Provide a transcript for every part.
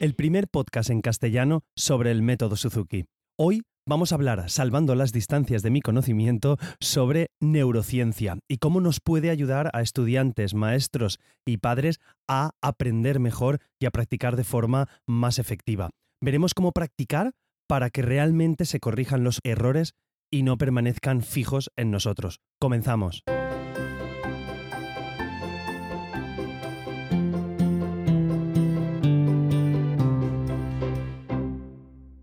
el primer podcast en castellano sobre el método Suzuki. Hoy vamos a hablar, salvando las distancias de mi conocimiento, sobre neurociencia y cómo nos puede ayudar a estudiantes, maestros y padres a aprender mejor y a practicar de forma más efectiva. Veremos cómo practicar para que realmente se corrijan los errores y no permanezcan fijos en nosotros. Comenzamos.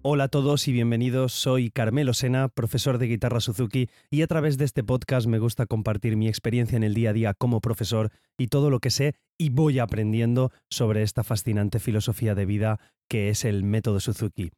Hola a todos y bienvenidos. Soy Carmelo Sena, profesor de guitarra Suzuki, y a través de este podcast me gusta compartir mi experiencia en el día a día como profesor y todo lo que sé y voy aprendiendo sobre esta fascinante filosofía de vida que es el método Suzuki.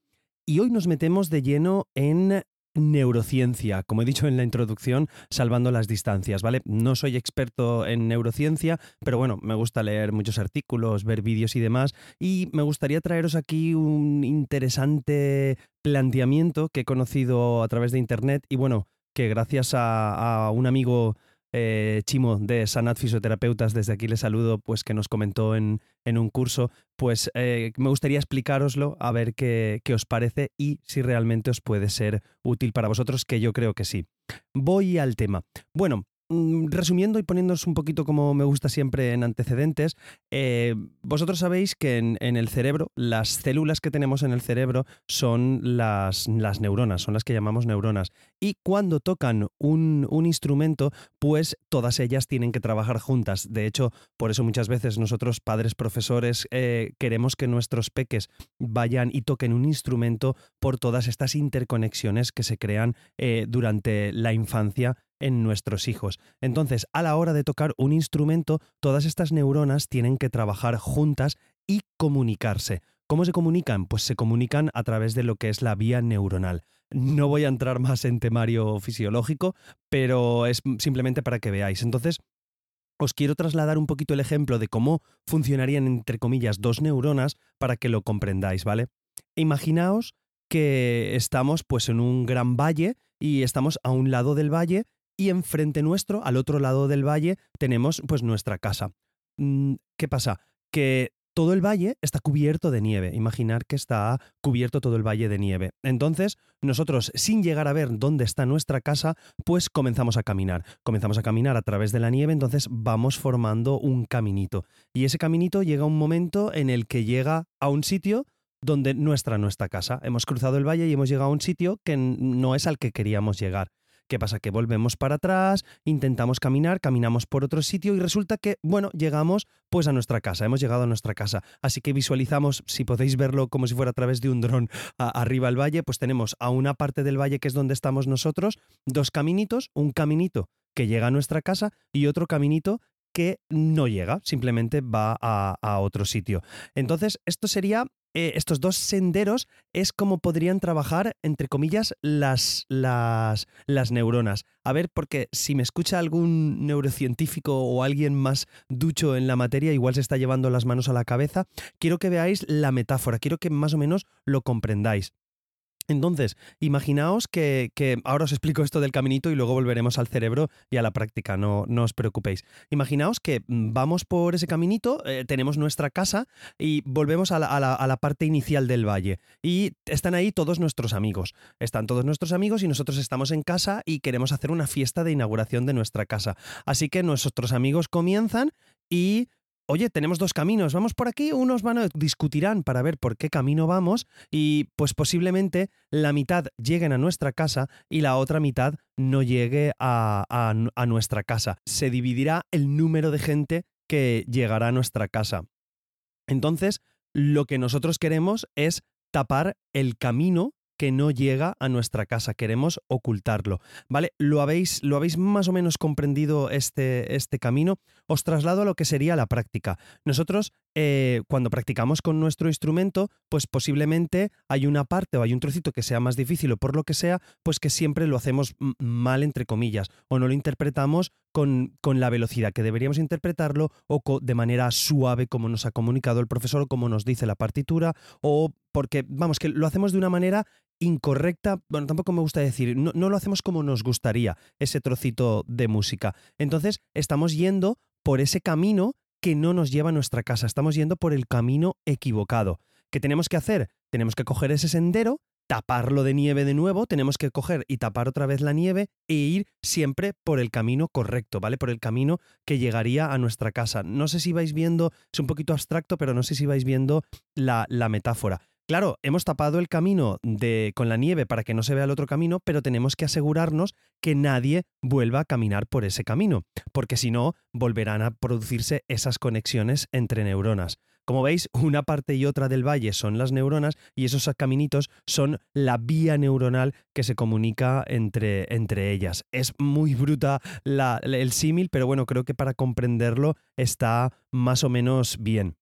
Y hoy nos metemos de lleno en neurociencia, como he dicho en la introducción, salvando las distancias, ¿vale? No soy experto en neurociencia, pero bueno, me gusta leer muchos artículos, ver vídeos y demás, y me gustaría traeros aquí un interesante planteamiento que he conocido a través de Internet y bueno, que gracias a, a un amigo eh, Chimo de Sanat Fisioterapeutas, desde aquí le saludo, pues que nos comentó en, un curso, pues eh, me gustaría explicároslo, a ver qué, qué os parece y si realmente os puede ser útil para vosotros, que yo creo que sí. Voy al tema. Bueno, resumiendo y poniéndonos un poquito como me gusta siempre en antecedentes, eh, vosotros sabéis que en, el cerebro, las células que tenemos en el cerebro son las, las neuronas, son las que llamamos neuronas. Y cuando tocan un, instrumento, pues todas ellas tienen que trabajar juntas. De hecho, por eso muchas veces nosotros, padres, profesores, eh, queremos que nuestros peques vayan y toquen un instrumento por todas estas interconexiones que se crean eh, durante la infancia en nuestros hijos. Entonces, a la hora de tocar un instrumento, todas estas neuronas tienen que trabajar juntas y comunicarse. ¿Cómo se comunican? Pues se comunican a través de lo que es la vía neuronal. No voy a entrar más en temario fisiológico, pero es simplemente para que veáis. Entonces, os quiero trasladar un poquito el ejemplo de cómo funcionarían, entre comillas, dos neuronas para que lo comprendáis, ¿vale? Imaginaos que estamos pues en un gran valle y estamos a un lado del valle y enfrente nuestro, al otro lado del valle, tenemos pues nuestra casa. Mm, ¿Qué pasa? Que todo el valle está cubierto de nieve. Imaginar que está cubierto todo el valle de nieve. Entonces, nosotros, sin llegar a ver dónde está nuestra casa, pues comenzamos a caminar. Comenzamos a caminar a través de la nieve, entonces vamos formando un caminito. Y ese caminito llega un momento en el que llega a un sitio donde nuestra nuestra casa. Hemos cruzado el valle y hemos llegado a un sitio que no es al que queríamos llegar. ¿Qué pasa? Que volvemos para atrás, intentamos caminar, caminamos por otro sitio y resulta que, bueno, llegamos pues a nuestra casa, hemos llegado a nuestra casa. Así que visualizamos, si podéis verlo como si fuera a través de un dron arriba al valle, pues tenemos a una parte del valle que es donde estamos nosotros, dos caminitos, un caminito que llega a nuestra casa y otro caminito que no llega, simplemente va a, a, otro sitio. Entonces, esto sería eh, estos dos senderos es como podrían trabajar, entre comillas, las, las, las neuronas. A ver, porque si me escucha algún neurocientífico o alguien más ducho en la materia, igual se está llevando las manos a la cabeza, quiero que veáis la metáfora, quiero que más o menos lo comprendáis. Entonces, imaginaos que, ahora os explico esto del caminito y luego volveremos al cerebro y a la práctica, no, no os preocupéis. Imaginaos que mm, vamos por ese caminito, eh, tenemos nuestra casa y volvemos a la, parte inicial del valle. Y están ahí todos nuestros amigos. Están todos nuestros amigos y nosotros estamos en casa y queremos hacer una fiesta de inauguración de nuestra casa. Así que nuestros amigos comienzan y oye, tenemos dos caminos, vamos por aquí, unos van a discutirán para ver por qué camino vamos y pues posiblemente la mitad lleguen a nuestra casa y la otra mitad no llegue a, a nuestra casa. Se dividirá el número de gente que llegará a nuestra casa. Entonces, lo que nosotros queremos es tapar el camino que no llega a nuestra casa, queremos ocultarlo. ¿Vale? ¿Lo habéis, lo habéis más o menos comprendido este, este camino? Os traslado a lo que sería la práctica. Nosotros eh, cuando practicamos con nuestro instrumento, pues posiblemente hay una parte o hay un trocito que sea más difícil o por lo que sea, pues que siempre lo hacemos mal, entre comillas, o no lo interpretamos con, con la velocidad que deberíamos interpretarlo o de manera suave como nos ha comunicado el profesor o como nos dice la partitura, o porque, vamos, que lo hacemos de una manera incorrecta, bueno, tampoco me gusta decir, no, no, lo hacemos como nos gustaría ese trocito de música. Entonces, estamos yendo por ese camino que no nos lleva a nuestra casa, estamos yendo por el camino equivocado. ¿Qué tenemos que hacer? Tenemos que coger ese sendero, taparlo de nieve de nuevo, tenemos que coger y tapar otra vez la nieve e ir siempre por el camino correcto, ¿vale? Por el camino que llegaría a nuestra casa. No sé si vais viendo, es un poquito abstracto, pero no sé si vais viendo la, la metáfora. Claro, hemos tapado el camino de, con la nieve para que no se vea el otro camino, pero tenemos que asegurarnos que nadie vuelva a caminar por ese camino, porque si no, volverán a producirse esas conexiones entre neuronas. Como veis, una parte y otra del valle son las neuronas y esos caminitos son la vía neuronal que se comunica entre, entre ellas. Es muy bruta el símil, pero bueno, creo que para comprenderlo está más o menos bien.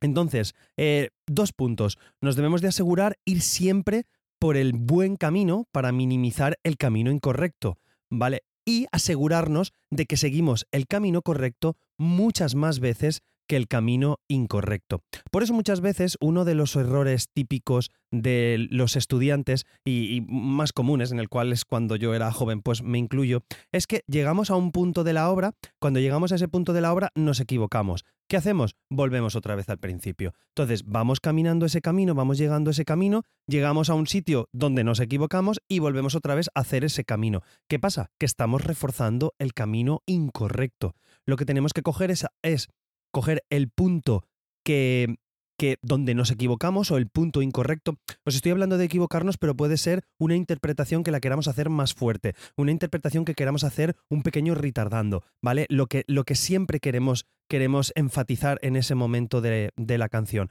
Entonces, eh, dos puntos. Nos debemos de asegurar ir siempre por el buen camino para minimizar el camino incorrecto, ¿vale? Y asegurarnos de que seguimos el camino correcto muchas más veces que el camino incorrecto. Por eso muchas veces uno de los errores típicos de los estudiantes y, más comunes, en el cual es cuando yo era joven, pues me incluyo, es que llegamos a un punto de la obra, cuando llegamos a ese punto de la obra nos equivocamos. ¿Qué hacemos? Volvemos otra vez al principio. Entonces vamos caminando ese camino, vamos llegando ese camino, llegamos a un sitio donde nos equivocamos y volvemos otra vez a hacer ese camino. ¿Qué pasa? Que estamos reforzando el camino incorrecto. Lo que tenemos que coger es, es coger el punto que, que donde nos equivocamos o el punto incorrecto. Os estoy hablando de equivocarnos, pero puede ser una interpretación que la queramos hacer más fuerte, una interpretación que queramos hacer un pequeño retardando, ¿vale? Lo que, lo que siempre queremos, queremos enfatizar en ese momento de, de la canción.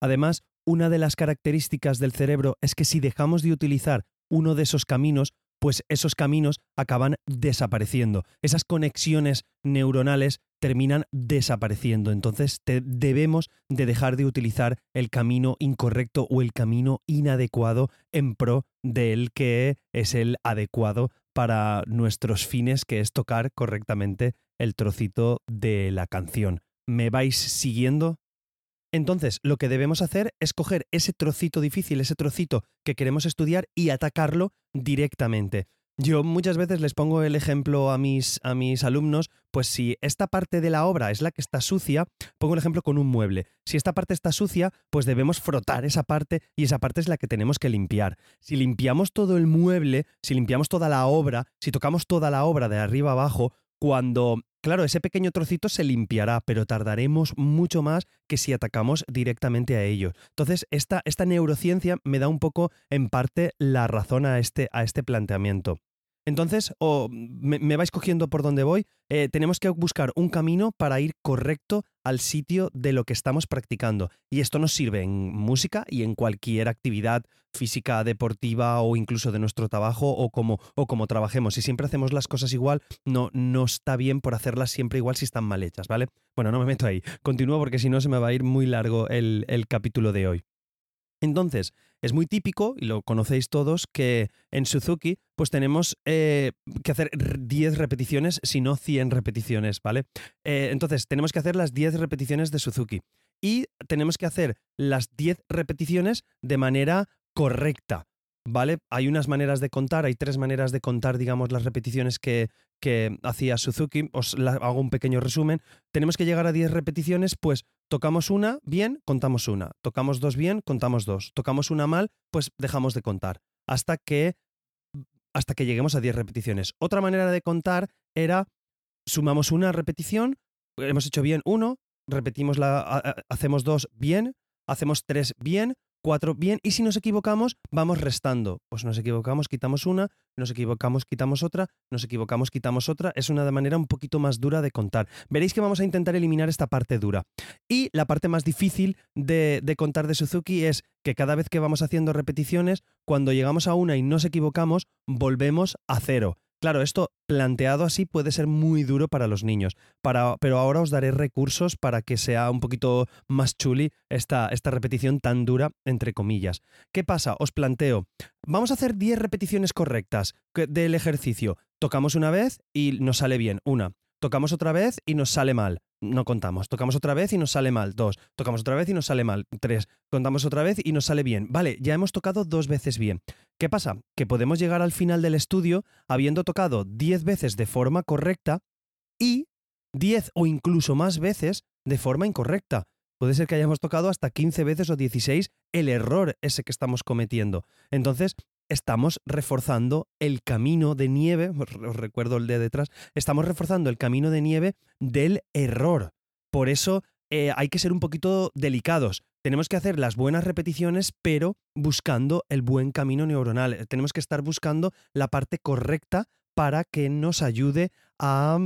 Además, una de las características del cerebro es que si dejamos de utilizar uno de esos caminos, pues esos caminos acaban desapareciendo. Esas conexiones neuronales terminan desapareciendo. Entonces debemos de dejar de utilizar el camino incorrecto o el camino inadecuado en pro del que es el adecuado para nuestros fines, que es tocar correctamente el trocito de la canción. ¿Me vais siguiendo? Entonces, lo que debemos hacer es coger ese trocito difícil, ese trocito que queremos estudiar y atacarlo directamente. Yo muchas veces les pongo el ejemplo a mis, a mis alumnos, pues si esta parte de la obra es la que está sucia, pongo el ejemplo con un mueble. Si esta parte está sucia, pues debemos frotar esa parte y esa parte es la que tenemos que limpiar. Si limpiamos todo el mueble, si limpiamos toda la obra, si tocamos toda la obra de arriba abajo, cuando Claro, ese pequeño trocito se limpiará, pero tardaremos mucho más que si atacamos directamente a ello. Entonces, esta, esta neurociencia me da un poco, en parte, la razón a este, a este planteamiento. Entonces, o me, vais cogiendo por donde voy, eh, tenemos que buscar un camino para ir correcto al sitio de lo que estamos practicando. Y esto nos sirve en música y en cualquier actividad física, deportiva o incluso de nuestro trabajo o como, o como trabajemos. Si siempre hacemos las cosas igual, no, no está bien por hacerlas siempre igual si están mal hechas, ¿vale? Bueno, no me meto ahí. Continúo porque si no se me va a ir muy largo el, el capítulo de hoy. Entonces, es muy típico, y lo conocéis todos, que en Suzuki pues tenemos eh, que hacer 10 repeticiones, si no 100 repeticiones, ¿vale? Eh, entonces, tenemos que hacer las 10 repeticiones de Suzuki y tenemos que hacer las 10 repeticiones de manera correcta. ¿vale? Hay unas maneras de contar, hay tres maneras de contar, digamos, las repeticiones que, que hacía Suzuki. Os hago un pequeño resumen. Tenemos que llegar a 10 repeticiones, pues tocamos una bien, contamos una. Tocamos dos bien, contamos dos. Tocamos una mal, pues dejamos de contar. Hasta que, hasta que lleguemos a 10 repeticiones. Otra manera de contar era, sumamos una repetición, hemos hecho bien uno, repetimos la, hacemos dos bien, hacemos tres bien, cuatro bien y si nos equivocamos vamos restando. Pues nos equivocamos, quitamos una, nos equivocamos, quitamos otra, nos equivocamos, quitamos otra. Es una manera un poquito más dura de contar. Veréis que vamos a intentar eliminar esta parte dura. Y la parte más difícil de, de contar de Suzuki es que cada vez que vamos haciendo repeticiones, cuando llegamos a una y nos equivocamos, volvemos a cero. Claro, esto planteado así puede ser muy duro para los niños, pero ahora os daré recursos para que sea un poquito más chuli esta, esta repetición tan dura, entre comillas. ¿Qué pasa? Os planteo, vamos a hacer 10 repeticiones correctas del ejercicio. Tocamos una vez y nos sale bien, una. Tocamos otra vez y nos sale mal. No contamos. Tocamos otra vez y nos sale mal. Dos. Tocamos otra vez y nos sale mal. Tres. Contamos otra vez y nos sale bien. Vale, ya hemos tocado dos veces bien. ¿Qué pasa? Que podemos llegar al final del estudio habiendo tocado diez veces de forma correcta y diez o incluso más veces de forma incorrecta. puede ser que hayamos tocado hasta 15 veces o 16 el error ese que estamos cometiendo. Entonces, estamos reforzando el camino de nieve, os recuerdo el de detrás, estamos reforzando el camino de nieve del error. Por eso eh, hay que ser un poquito delicados. Tenemos que hacer las buenas repeticiones, pero buscando el buen camino neuronal. Tenemos que estar buscando la parte correcta para que nos ayude a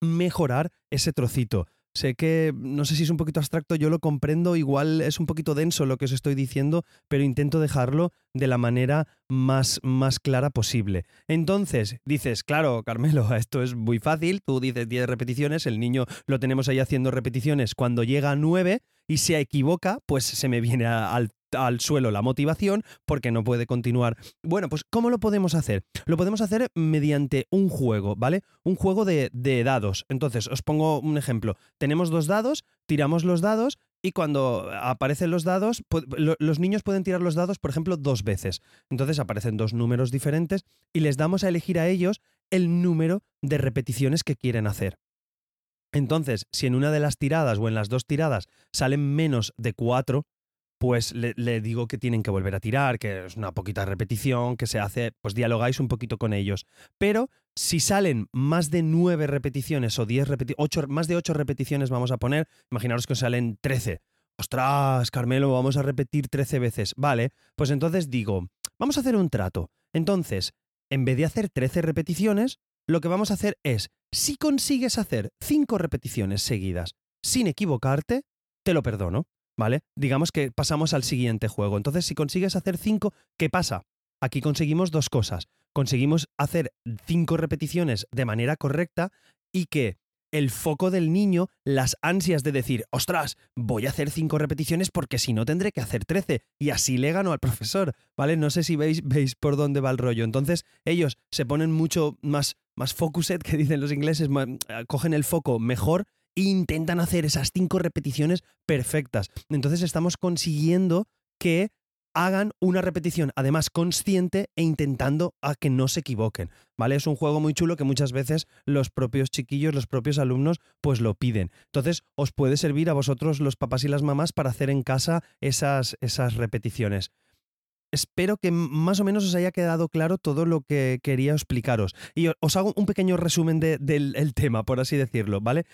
mejorar ese trocito. Sé que no sé si es un poquito abstracto, yo lo comprendo, igual es un poquito denso lo que os estoy diciendo, pero intento dejarlo de la manera más, más clara posible. Entonces, dices, claro, Carmelo, esto es muy fácil, tú dices 10 repeticiones, el niño lo tenemos ahí haciendo repeticiones, cuando llega a 9 y se equivoca, pues se me viene al suelo la motivación porque no puede continuar. Bueno, pues ¿cómo lo podemos hacer? Lo podemos hacer mediante un juego, ¿vale? Un juego de, dados. Entonces, os pongo un ejemplo. Tenemos dos dados, tiramos los dados y cuando aparecen los dados, los niños pueden tirar los dados, por ejemplo, dos veces. Entonces aparecen dos números diferentes y les damos a elegir a ellos el número de repeticiones que quieren hacer. Entonces, si en una de las tiradas o en las dos tiradas salen menos de cuatro, pues le, digo que tienen que volver a tirar, que es una poquita repetición, que se hace, pues dialogáis un poquito con ellos. Pero si salen más de nueve repeticiones o diez repeticiones, más de ocho repeticiones vamos a poner, imaginaros que salen trece. Ostras, Carmelo, vamos a repetir trece veces. Vale, pues entonces digo, vamos a hacer un trato. Entonces, en vez de hacer trece repeticiones, lo que vamos a hacer es, si consigues hacer cinco repeticiones seguidas sin equivocarte, te lo perdono. ¿vale? Digamos que pasamos al siguiente juego. Entonces, si consigues hacer 5, ¿qué pasa? Aquí conseguimos dos cosas. Conseguimos hacer cinco repeticiones de manera correcta y que el foco del niño, las ansias de decir, ostras, voy a hacer cinco repeticiones porque si no tendré que hacer 13 y así le gano al profesor, ¿vale? No sé si veis, veis por dónde va el rollo. Entonces ellos se ponen mucho más, más focused, que dicen los ingleses, cogen el foco mejor e intentan hacer esas cinco repeticiones perfectas. Entonces estamos consiguiendo que hagan una repetición, además consciente e intentando a que no se equivoquen, ¿vale? Es un juego muy chulo que muchas veces los propios chiquillos, los propios alumnos, pues lo piden. Entonces, os puede servir a vosotros los papás y las mamás para hacer en casa esas, esas repeticiones espero que más o menos os haya quedado claro todo lo que quería explicaros. Y os hago un pequeño resumen del tema, por así decirlo, ¿vale?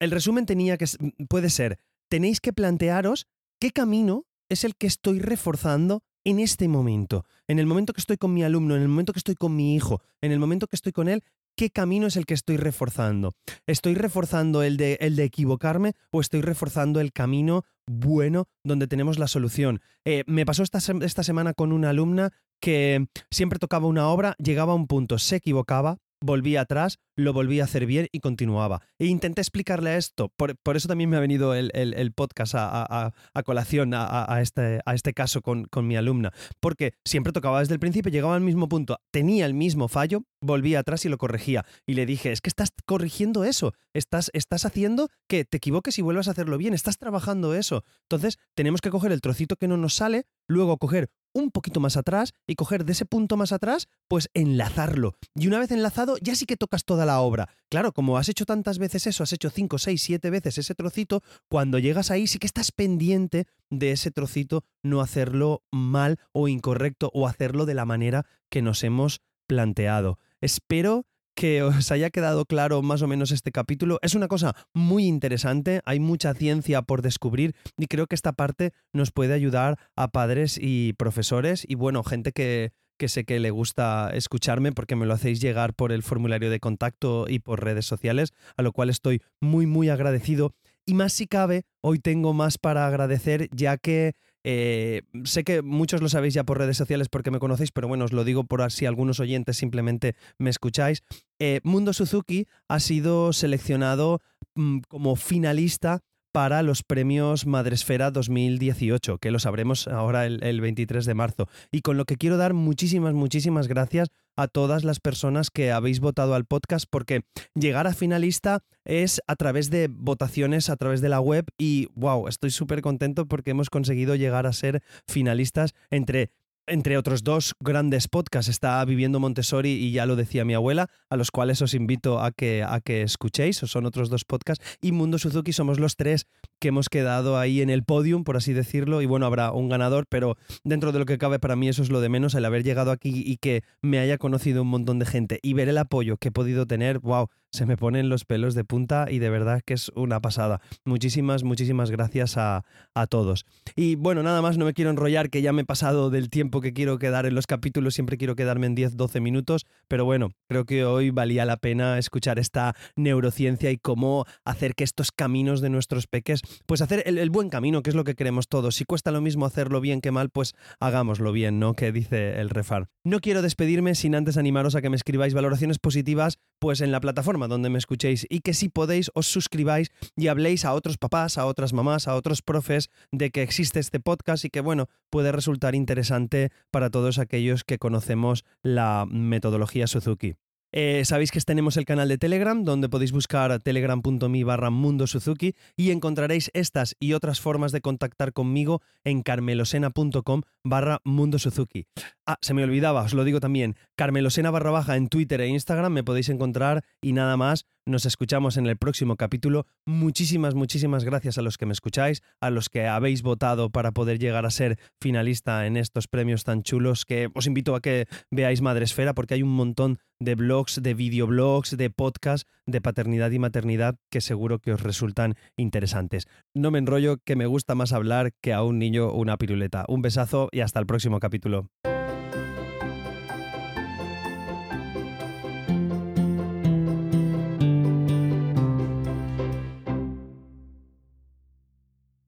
El resumen tenía que puede ser, tenéis que plantearos qué camino es el que estoy reforzando en este momento, en el momento que estoy con mi alumno, en el momento que estoy con mi hijo, en el momento que estoy con él, qué camino es el que estoy reforzando. ¿Estoy reforzando el de, el de equivocarme o estoy reforzando el camino bueno donde tenemos la solución? Eh, me pasó esta, esta semana con una alumna que siempre tocaba una obra, llegaba a un punto, se equivocaba, volví atrás, lo volví a hacer bien y continuaba. E intenté explicarle esto, por, eso también me ha venido el, podcast a, colación a, este, a este caso con, con, mi alumna, porque siempre tocaba desde el principio, llegaba al mismo punto, tenía el mismo fallo, volvía atrás y lo corregía. Y le dije, es que estás corrigiendo eso, estás, estás haciendo que te equivoques y vuelvas a hacerlo bien, estás trabajando eso. Entonces tenemos que coger el trocito que no nos sale, luego coger un poquito más atrás y coger de ese punto más atrás, pues enlazarlo. Y una vez enlazado, ya sí que tocas toda la obra. Claro, como has hecho tantas veces eso, has hecho 5, 6, 7 veces ese trocito, cuando llegas ahí sí que estás pendiente de ese trocito, no hacerlo mal o incorrecto o hacerlo de la manera que nos hemos planteado. Espero que os haya quedado claro más o menos este capítulo. Es una cosa muy interesante, hay mucha ciencia por descubrir y creo que esta parte nos puede ayudar a padres y profesores y bueno, gente que, que sé que le gusta escucharme porque me lo hacéis llegar por el formulario de contacto y por redes sociales, a lo cual estoy muy muy agradecido. Y más si cabe, hoy tengo más para agradecer ya que eh, sé que muchos lo sabéis ya por redes sociales porque me conocéis, pero bueno, os lo digo por si algunos oyentes simplemente me escucháis. Eh, Mundo Suzuki ha sido seleccionado mm, como finalista para los premios Madresfera 2018, que lo sabremos ahora el, el, 23 de marzo. Y con lo que quiero dar muchísimas, muchísimas gracias a todas las personas que habéis votado al podcast, porque llegar a finalista es a través de votaciones a través de la web y wow, estoy súper contento porque hemos conseguido llegar a ser finalistas entre entre otros dos grandes podcasts, está Viviendo Montessori y ya lo decía mi abuela, a los cuales os invito a que, a que escuchéis, son otros dos podcasts, y Mundo Suzuki somos los tres que hemos quedado ahí en el podium, por así decirlo, y bueno, habrá un ganador, pero dentro de lo que cabe para mí eso es lo de menos, el haber llegado aquí y que me haya conocido un montón de gente y ver el apoyo que he podido tener, wow, se me ponen los pelos de punta y de verdad que es una pasada. Muchísimas, muchísimas gracias a, a todos. Y bueno, nada más, no me quiero enrollar, que ya me he pasado del tiempo que quiero quedar en los capítulos, siempre quiero quedarme en 10, 12 minutos, pero bueno, creo que hoy valía la pena escuchar esta neurociencia y cómo hacer que estos caminos de nuestros peques, pues hacer el, el buen camino, que es lo que queremos todos. Si cuesta lo mismo hacerlo bien que mal, pues hagámoslo bien, ¿no? Que dice el refar. No quiero despedirme sin antes animaros a que me escribáis valoraciones positivas, pues en la plataforma donde me escuchéis y que si podéis os suscribáis y habléis a otros papás, a otras mamás, a otros profes de que existe este podcast y que bueno, puede resultar interesante para todos aquellos que conocemos la metodología Suzuki. Eh, sabéis que tenemos el canal de Telegram, donde podéis buscar telegram.me barra Mundo Suzuki y encontraréis estas y otras formas de contactar conmigo en carmelosena.com barra Mundo Suzuki. Ah, se me olvidaba, os lo digo también, carmelosena barra baja en Twitter e Instagram me podéis encontrar y nada más, nos escuchamos en el próximo capítulo. Muchísimas, muchísimas gracias a los que me escucháis, a los que habéis votado para poder llegar a ser finalista en estos premios tan chulos que os invito a que veáis Madresfera porque hay un montón de blogs, de videoblogs, de podcasts de paternidad y maternidad que seguro que os resultan interesantes. No me enrollo que me gusta más hablar que a un niño una piruleta. Un besazo y hasta el próximo capítulo.